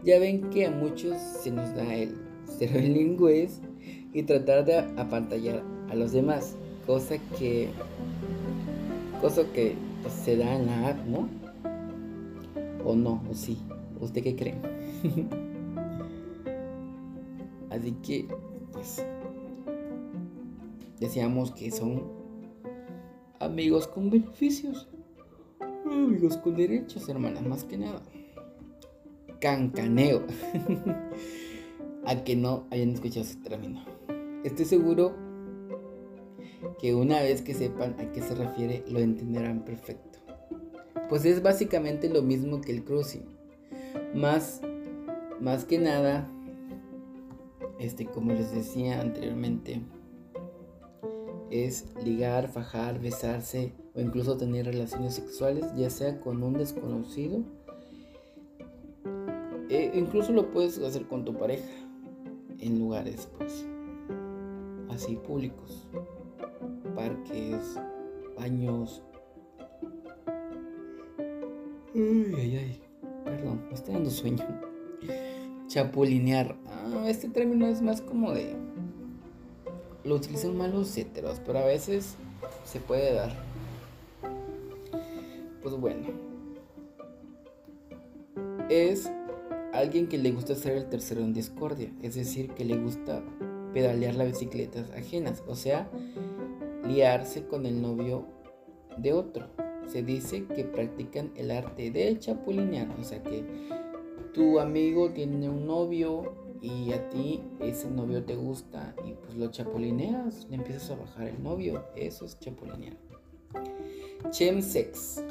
S2: ya ven que a muchos se nos da el ser bilingües y tratar de apantallar a los demás, cosa que cosa que pues, se da en la app, ¿no? O no, o sí. ¿Usted qué cree? [laughs] Así que, pues, Decíamos que son amigos con beneficios. Amigos con derechos, hermanas, más que nada. Cancaneo. [laughs] a que no hayan escuchado ese término. Estoy seguro que una vez que sepan a qué se refiere, lo entenderán perfecto. Pues es básicamente lo mismo que el cruising. Más, más que nada, este, como les decía anteriormente, es ligar, fajar, besarse o incluso tener relaciones sexuales, ya sea con un desconocido. E incluso lo puedes hacer con tu pareja en lugares pues así públicos, parques, baños. Ay, ay, ay. Perdón, me está dando sueño. Chapulinear. Ah, este término es más como de lo utilizan más los heteros, pero a veces se puede dar. Pues bueno. Es alguien que le gusta ser el tercero en discordia, es decir, que le gusta pedalear las bicicletas ajenas, o sea, liarse con el novio de otro. Se dice que practican el arte del chapulinear, o sea que tu amigo tiene un novio y a ti ese novio te gusta y pues lo chapulineas, le empiezas a bajar el novio, eso es chapulinear. Chemsex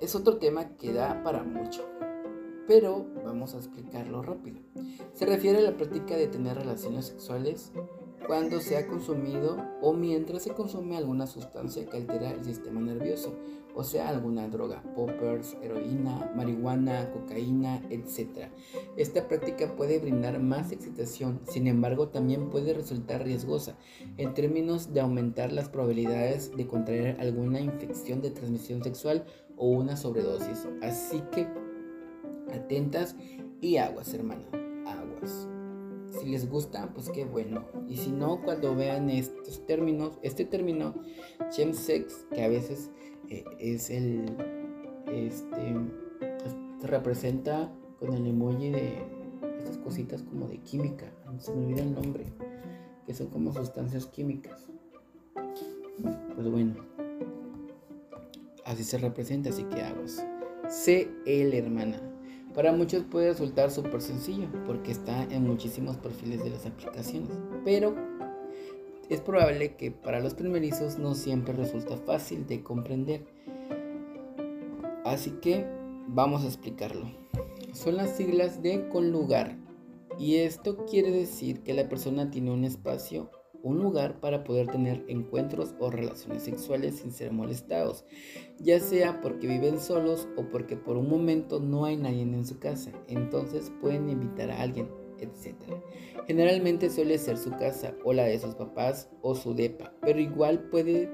S2: es otro tema que da para mucho, pero vamos a explicarlo rápido. Se refiere a la práctica de tener relaciones sexuales cuando se ha consumido o mientras se consume alguna sustancia que altera el sistema nervioso, o sea, alguna droga, poppers, heroína, marihuana, cocaína, etc. Esta práctica puede brindar más excitación, sin embargo también puede resultar riesgosa en términos de aumentar las probabilidades de contraer alguna infección de transmisión sexual o una sobredosis. Así que atentas y aguas, hermano, aguas. Si les gusta, pues qué bueno. Y si no, cuando vean estos términos, este término, chemsex, que a veces eh, es el, este, se representa con el emoji de estas cositas como de química, se me olvida el nombre, que son como sustancias químicas. Pues bueno, así se representa, así que aguas. CL, hermana. Para muchos puede resultar súper sencillo porque está en muchísimos perfiles de las aplicaciones, pero es probable que para los primerizos no siempre resulta fácil de comprender. Así que vamos a explicarlo. Son las siglas de conlugar y esto quiere decir que la persona tiene un espacio un lugar para poder tener encuentros o relaciones sexuales sin ser molestados, ya sea porque viven solos o porque por un momento no hay nadie en su casa, entonces pueden invitar a alguien, etc. Generalmente suele ser su casa o la de sus papás o su depa, pero igual puede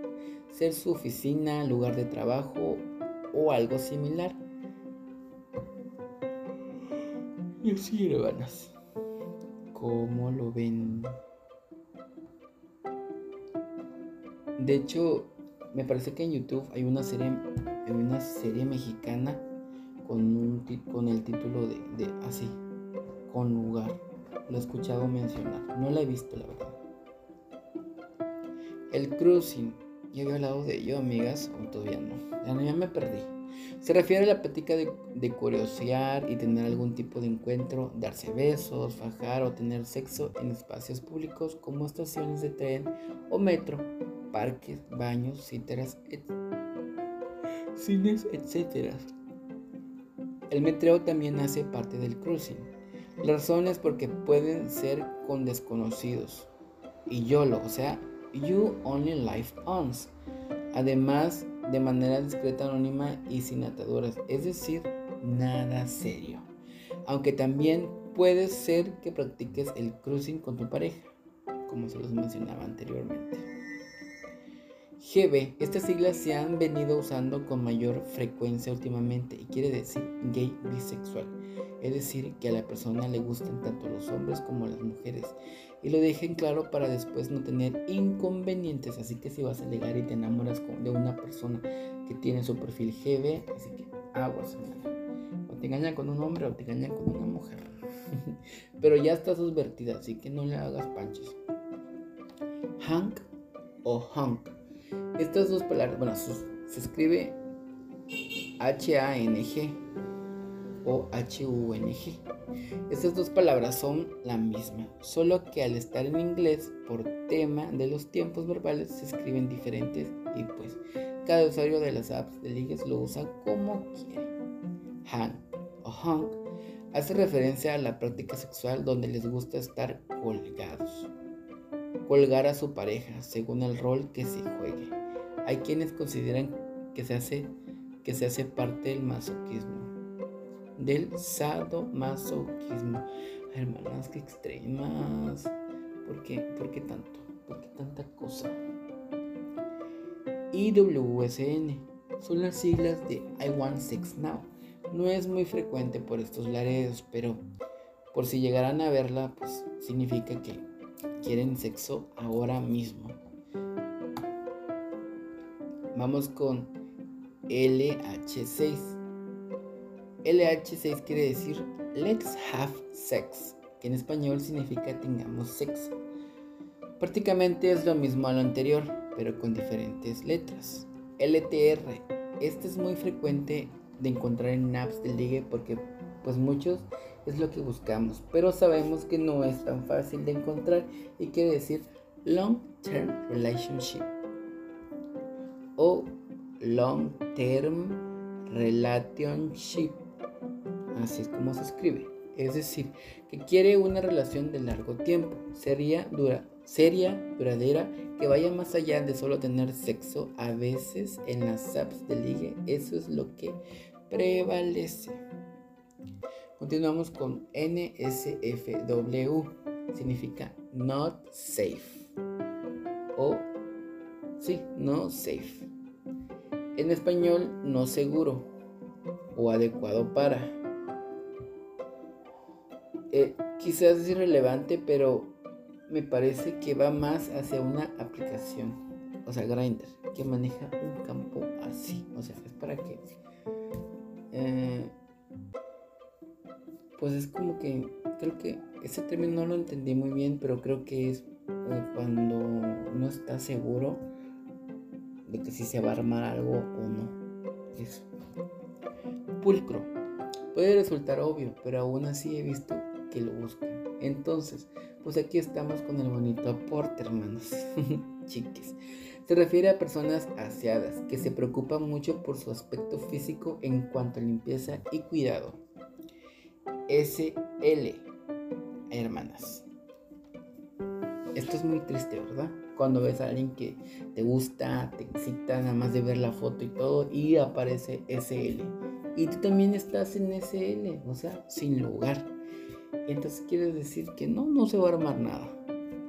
S2: ser su oficina, lugar de trabajo o algo similar. Y así, hermanas. ¿Cómo lo ven? De hecho, me parece que en YouTube hay una serie, hay una serie mexicana con, un, con el título de, de así, con lugar. Lo he escuchado mencionar, no la he visto la verdad. El cruising, ya había hablado de ello, amigas, o todavía no. Ya, me perdí. Se refiere a la práctica de, de curiosear y tener algún tipo de encuentro, darse besos, fajar o tener sexo en espacios públicos como estaciones de tren o metro parques, baños, citeras, cines, etc. El metreo también hace parte del cruising. La razón es porque pueden ser con desconocidos. Y YOLO, o sea, You Only Life Owns. Además, de manera discreta, anónima y sin ataduras. Es decir, nada serio. Aunque también puede ser que practiques el cruising con tu pareja, como se los mencionaba anteriormente. GB, estas siglas se han venido usando con mayor frecuencia últimamente y quiere decir gay bisexual, es decir, que a la persona le gustan tanto los hombres como las mujeres. Y lo dejen claro para después no tener inconvenientes, así que si vas a llegar y te enamoras de una persona que tiene su perfil GB, así que aguas, o te engañan con un hombre o te engañan con una mujer, [laughs] pero ya está subvertida, así que no le hagas panches. Hank o Hank estas dos palabras, bueno, se, escribe H-A-N-G o H-U-N-G. Estas dos palabras son la misma, solo que al estar en inglés por tema de los tiempos verbales se escriben diferentes y pues cada usuario de las apps de ligues lo usa como quiere. Han o hunk hace referencia a la práctica sexual donde les gusta estar colgados. colgar a su pareja según el rol que se juegue. Hay quienes consideran que se hace, que se hace parte del masoquismo, del sadomasoquismo. Hermanas, que extremas. ¿Por qué? ¿Por qué tanto? ¿Por qué tanta cosa? IWSN son las siglas de I Want Sex Now. No es muy frecuente por estos laredos, pero por si llegaran a verla, pues significa que quieren sexo ahora mismo. Vamos con LH6. LH6 quiere decir Let's Have Sex, que en español significa tengamos sexo. Prácticamente es lo mismo a lo anterior, pero con diferentes letras. LTR, este es muy frecuente de encontrar en apps de ligue porque pues muchos es lo que buscamos, pero sabemos que no es tan fácil de encontrar y quiere decir long term relationship o long term relationship. Así es como se escribe. Es decir, que quiere una relación de largo tiempo, seria, dura, seria, duradera, que vaya más allá de solo tener sexo. A veces en las apps de ligue eso es lo que prevalece. Continuamos con NSFW, significa not safe o sí, no safe. En español, no seguro o adecuado para. Eh, quizás es irrelevante, pero me parece que va más hacia una aplicación, o sea, Grindr, que maneja un campo así. O sea, es para que eh, pues es como que creo que ese término no lo entendí muy bien, pero creo que es eh, cuando no está seguro de que si se va a armar algo o no. Eso. Pulcro. Puede resultar obvio, pero aún así he visto que lo buscan. Entonces, pues aquí estamos con el bonito aporte, hermanos. [laughs] Chiques. Se refiere a personas aseadas que se preocupan mucho por su aspecto físico en cuanto a limpieza y cuidado. SL, hermanas. Esto es muy triste, ¿verdad? Cuando ves a alguien que te gusta, te excita nada más de ver la foto y todo y aparece SL. Y tú también estás en SL, o sea, sin lugar. Entonces quiere decir que no, no se va a armar nada.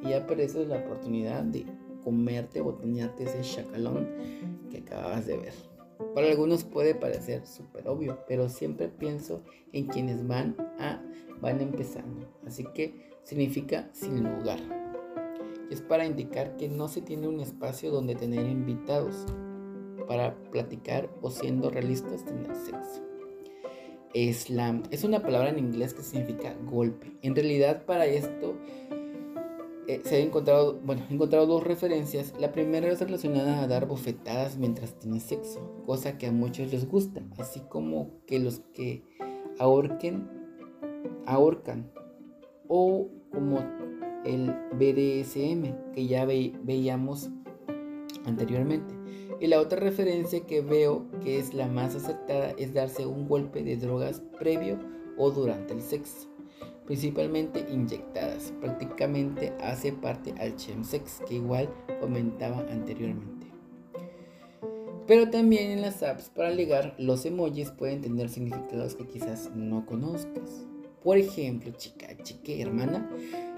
S2: Y ya aparece la oportunidad de comerte, botanearte ese chacalón que acabas de ver. Para algunos puede parecer súper obvio, pero siempre pienso en quienes van a van empezando. Así que significa sin lugar. Es para indicar que no se tiene un espacio donde tener invitados para platicar o siendo realistas tener sexo. Slam es una palabra en inglés que significa golpe. En realidad para esto eh, se han encontrado, bueno, encontrado dos referencias. La primera es relacionada a dar bofetadas mientras tienes sexo, cosa que a muchos les gusta, así como que los que ahorquen, ahorcan, o como el BDSM que ya veíamos anteriormente. Y la otra referencia que veo que es la más acertada es darse un golpe de drogas previo o durante el sexo principalmente inyectadas. Prácticamente hace parte al chemsex que igual comentaba anteriormente. Pero también en las apps para ligar, los emojis pueden tener significados que quizás no conozcas. Por ejemplo, chica, chique, hermana,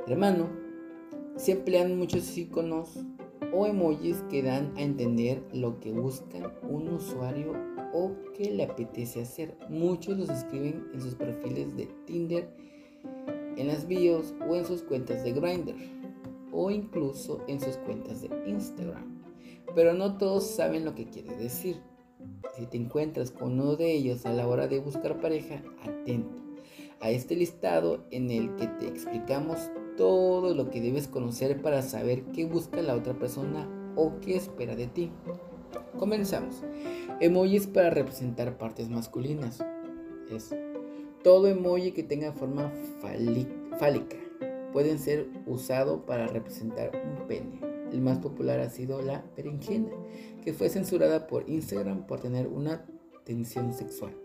S2: hermano, se emplean muchos iconos o emojis que dan a entender lo que busca un usuario o que le apetece hacer. Muchos los escriben en sus perfiles de Tinder en las bios o en sus cuentas de Grindr o incluso en sus cuentas de Instagram. Pero no todos saben lo que quiere decir. Si te encuentras con uno de ellos a la hora de buscar pareja, atento a este listado en el que te explicamos todo lo que debes conocer para saber qué busca la otra persona o qué espera de ti. Comenzamos. Emojis para representar partes masculinas. Es todo emoji que tenga forma fálica pueden ser usado para representar un pene. El más popular ha sido la berenjena, que fue censurada por Instagram por tener una tensión sexual.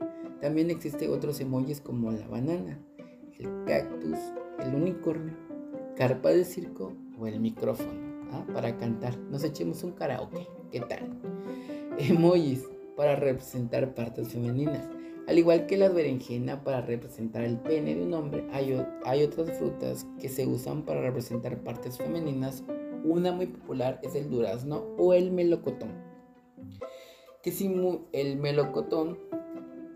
S2: También existen otros emojis como la banana, el cactus, el unicornio, carpa de circo o el micrófono ¿ah? para cantar. Nos echemos un karaoke. ¿Qué tal? [laughs] Emojis para representar partes femeninas. Al igual que la berenjena para representar el pene de un hombre, hay, hay otras frutas que se usan para representar partes femeninas. Una muy popular es el durazno o el melocotón. Que el melocotón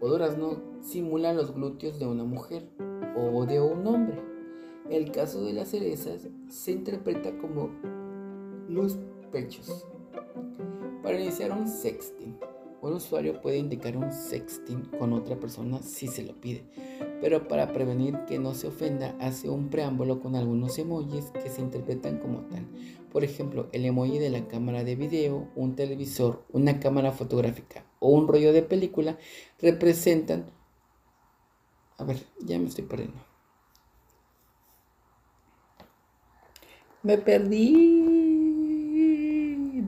S2: o durazno simula los glúteos de una mujer o de un hombre. El caso de las cerezas se interpreta como los pechos. Para iniciar un sexting, un usuario puede indicar un sexting con otra persona si se lo pide, pero para prevenir que no se ofenda hace un preámbulo con algunos emojis que se interpretan como tal. Por ejemplo, el emoji de la cámara de video, un televisor, una cámara fotográfica o un rollo de película representan... A ver, ya me estoy perdiendo. Me perdí.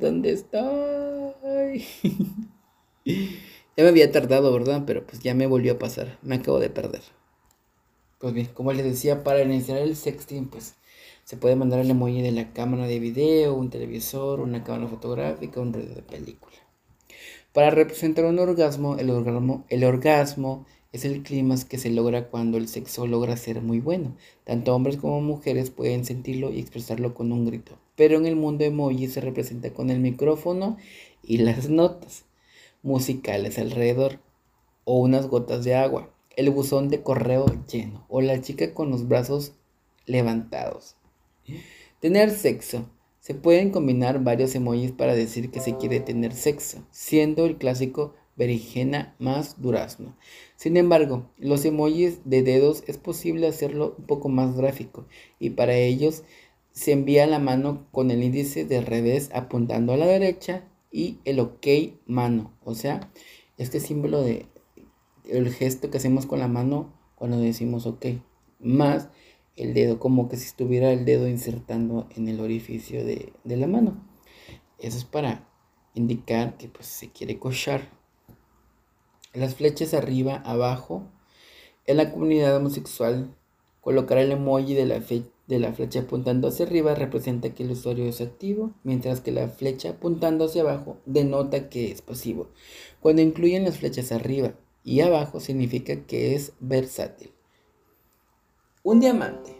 S2: ¿Dónde estoy? [laughs] Ya me había tardado, ¿verdad? Pero pues ya me volvió a pasar. Me acabo de perder. Pues bien, como les decía, para iniciar el sexting, pues se puede mandar el emoji de la cámara de video, un televisor, una cámara fotográfica, un ruido de película. Para representar un orgasmo, el orgasmo, el orgasmo es el clima que se logra cuando el sexo logra ser muy bueno. Tanto hombres como mujeres pueden sentirlo y expresarlo con un grito. Pero en el mundo emoji se representa con el micrófono y las notas musicales alrededor, o unas gotas de agua, el buzón de correo lleno, o la chica con los brazos levantados. Tener sexo. Se pueden combinar varios emojis para decir que se quiere tener sexo, siendo el clásico berenjena más durazno. Sin embargo, los emojis de dedos es posible hacerlo un poco más gráfico y para ellos se envía la mano con el índice de revés apuntando a la derecha y el ok mano. O sea, este símbolo de el gesto que hacemos con la mano cuando decimos ok. Más el dedo, como que si estuviera el dedo insertando en el orificio de, la mano. Eso es para indicar que pues, se quiere cochar. Las flechas arriba, abajo. En la comunidad homosexual, colocar el emoji de la, flecha apuntando hacia arriba representa que el usuario es activo, mientras que la flecha apuntando hacia abajo denota que es pasivo. Cuando incluyen las flechas arriba y abajo significa que es versátil. Un diamante.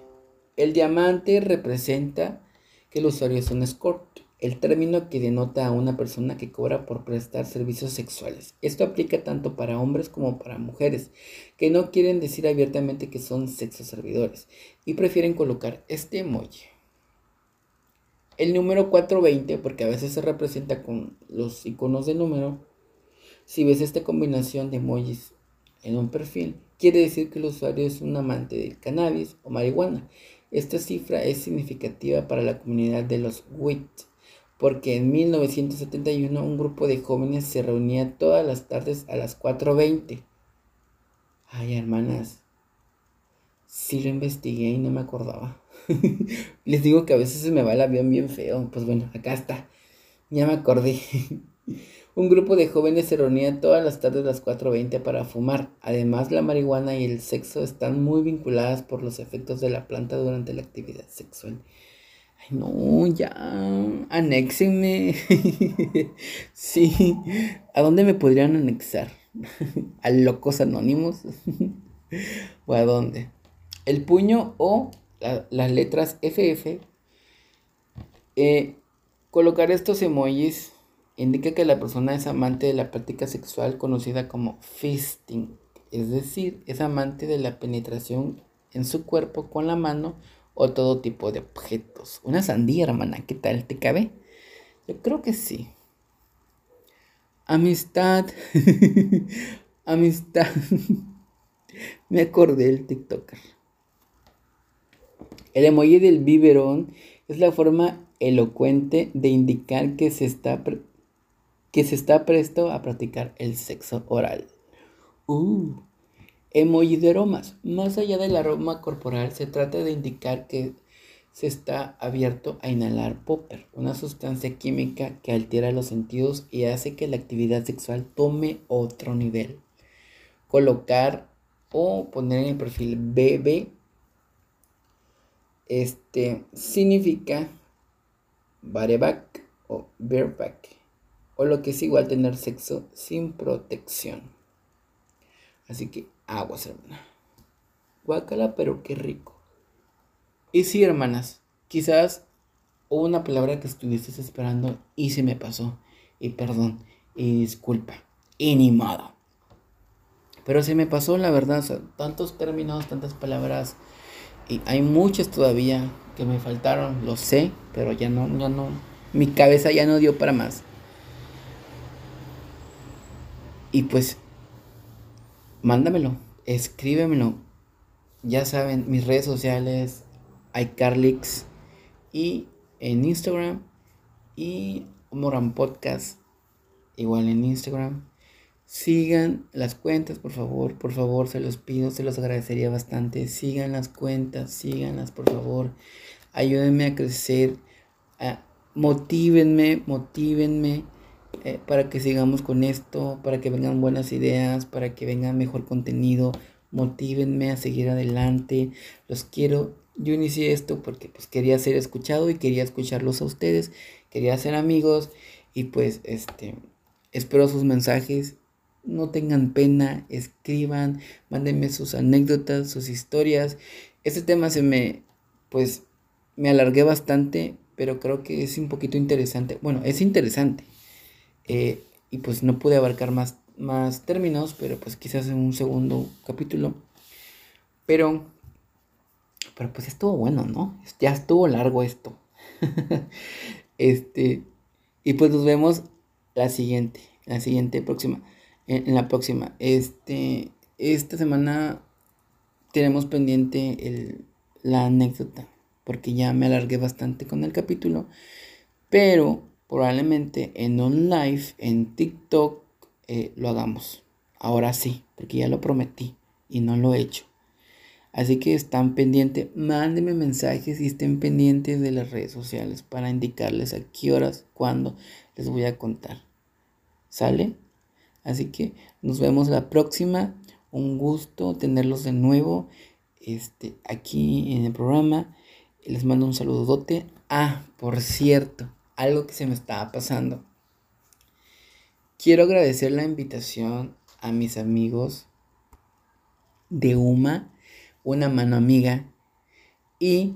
S2: El diamante representa que el usuario es un escort el término que denota a una persona que cobra por prestar servicios sexuales. Esto aplica tanto para hombres como para mujeres, que no quieren decir abiertamente que son sexo servidores y prefieren colocar este emoji. El número 420, porque a veces se representa con los iconos de número, si ves esta combinación de emojis en un perfil, quiere decir que el usuario es un amante del cannabis o marihuana. Esta cifra es significativa para la comunidad de los WIT porque en 1971 un grupo de jóvenes se reunía todas las tardes a las 4.20. Ay, hermanas, sí lo investigué y no me acordaba. [laughs] Les digo que a veces se me va el avión bien feo. Pues bueno, acá está. Ya me acordé. [laughs] un grupo de jóvenes se reunía todas las tardes a las 4.20 para fumar. Además, la marihuana y el sexo están muy vinculadas por los efectos de la planta durante la actividad sexual. No, ya, anéxenme. [laughs] sí, ¿a dónde me podrían anexar? [laughs] ¿A locos anónimos? [laughs] ¿O a dónde? El puño o las letras FF. Eh, colocar estos emojis indica que la persona es amante de la práctica sexual conocida como fisting, es decir, es amante de la penetración en su cuerpo con la mano o todo tipo de objetos. Una sandía, hermana, ¿qué tal? ¿Te cabe? Yo creo que sí. Amistad. [laughs] Amistad. [laughs] Me acordé del TikToker. El emoji del biberón es la forma elocuente de indicar que se está, que se está presto a practicar el sexo oral. Uh. Emoji de aromas. Más allá del aroma corporal, se trata de indicar que se está abierto a inhalar popper, una sustancia química que altera los sentidos y hace que la actividad sexual tome otro nivel. Colocar o poner en el perfil BB este, significa bareback o bareback. O lo que es igual tener sexo sin protección. Así que aguas, hermana. Guácala, pero qué rico. Y sí, hermanas, quizás hubo una palabra que estuviste esperando y se me pasó. Y perdón, y disculpa. Y ni modo. Pero se me pasó, la verdad, tantos términos, tantas palabras. Y hay muchas todavía que me faltaron, lo sé, pero ya no, ya no. Mi cabeza ya no dio para más. Y pues, mándamelo, escríbemelo. Ya saben, mis redes sociales, iCarlix y en Instagram y Moran Podcast, igual en Instagram. Sigan las cuentas, por favor, por favor, se los pido, se los agradecería bastante. Sigan las cuentas, síganlas, por favor. Ayúdenme a crecer, motívenme, motívenme eh, para que sigamos con esto, para que vengan buenas ideas, para que venga mejor contenido. Motívenme a seguir adelante. Los quiero. Yo inicié esto porque pues quería ser escuchado y quería escucharlos a ustedes. Quería ser amigos y pues este espero sus mensajes no tengan pena, escriban, mándenme sus anécdotas, sus historias. Este tema se me, pues, me alargué bastante, pero creo que es un poquito interesante. Bueno, es interesante. Eh, y pues no pude abarcar más, más términos, pero pues quizás en un segundo capítulo. Pero, pero pues estuvo bueno, ¿no? Ya estuvo largo esto. [laughs] este, y pues nos vemos la siguiente, la siguiente próxima en, la próxima. Este, esta semana tenemos pendiente el, la anécdota, porque ya me alargué bastante con el capítulo, pero probablemente en un live, en TikTok, eh, lo hagamos. Ahora sí, porque ya lo prometí y no lo he hecho. Así que están pendientes, mándenme mensajes y estén pendientes de las redes sociales para indicarles a qué horas, cuándo les voy a contar. ¿Sale? Así que nos vemos la próxima. Un gusto tenerlos de nuevo este, aquí en el programa. Les mando un saludote. Ah, por cierto, algo que se me estaba pasando. Quiero agradecer la invitación a mis amigos de UMA, una mano amiga, y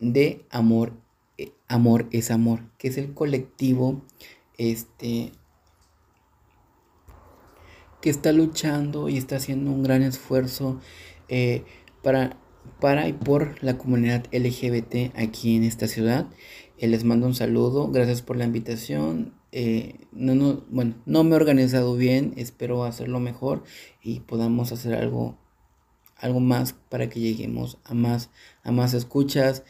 S2: de Amor, eh, Amor es Amor, que es el colectivo este, que está luchando y está haciendo un gran esfuerzo eh, para, para y por la comunidad LGBT aquí en esta ciudad. Eh, les mando un saludo, gracias por la invitación. Eh, no, no, bueno, no me he organizado bien, espero hacerlo mejor y podamos hacer algo, algo más para que lleguemos a más, a más escuchas.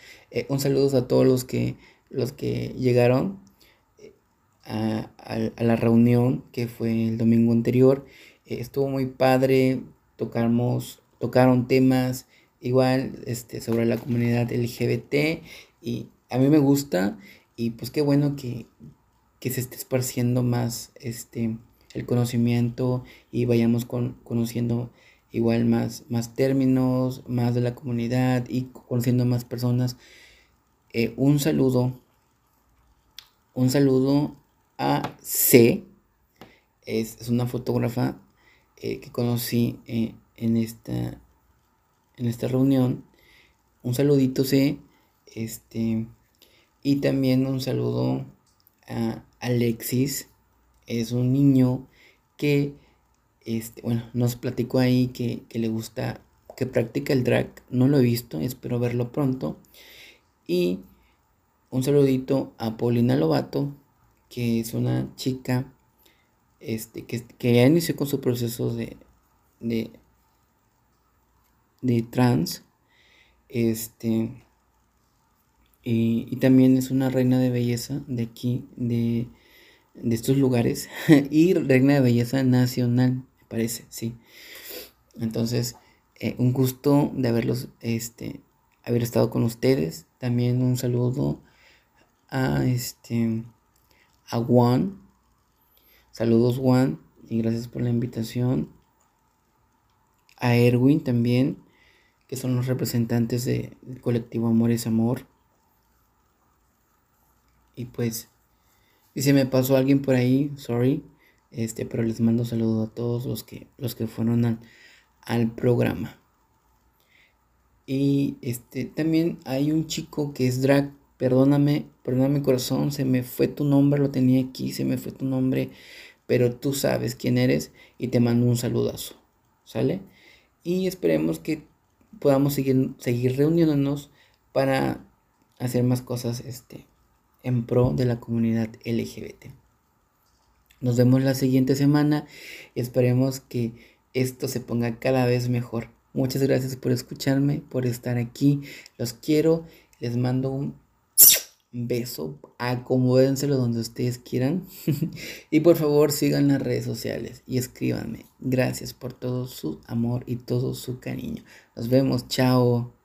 S2: un saludo a todos los que, los que llegaron a, la reunión que fue el domingo anterior. Eh, estuvo muy padre, tocamos, tocaron temas igual este, sobre la comunidad LGBT y a mí me gusta y pues qué bueno que, se esté esparciendo más este, el conocimiento y vayamos con, conociendo igual más, más términos, más de la comunidad y conociendo más personas. Eh, un saludo, un saludo a C, es, una fotógrafa eh, que conocí eh, en, esta, en esta reunión. Un saludito C, este, y también un saludo a Alexis, es un niño que, este, bueno, nos platicó ahí que, que le gusta, que practica el drag, no lo he visto, espero verlo pronto. Y un saludito a Paulina Lobato, que es una chica este, que, que ya inició con su proceso de, de, de trans. Este, y, también es una reina de belleza de aquí, de, de estos lugares. [laughs] y reina de belleza nacional, me parece, sí. Entonces, eh, un gusto de haberlos, este, haber estado con ustedes. También un saludo a este a Juan. Saludos Juan y gracias por la invitación. A Erwin también, que son los representantes del colectivo Amor es Amor. Y pues, si se me pasó alguien por ahí, sorry. Este, pero les mando saludos a todos los que, los que fueron al, al programa. Y este, también hay un chico que es drag. Perdóname, perdóname corazón, se me fue tu nombre, lo tenía aquí, se me fue tu nombre, pero tú sabes quién eres y te mando un saludazo. ¿Sale? Y esperemos que podamos seguir, seguir reuniéndonos para hacer más cosas este, en pro de la comunidad LGBT. Nos vemos la siguiente semana y esperemos que esto se ponga cada vez mejor. Muchas gracias por escucharme, por estar aquí. Los quiero. Les mando un beso. Acomódenselo donde ustedes quieran. [laughs] y por favor sigan las redes sociales y escríbanme. Gracias por todo su amor y todo su cariño. Nos vemos. Chao.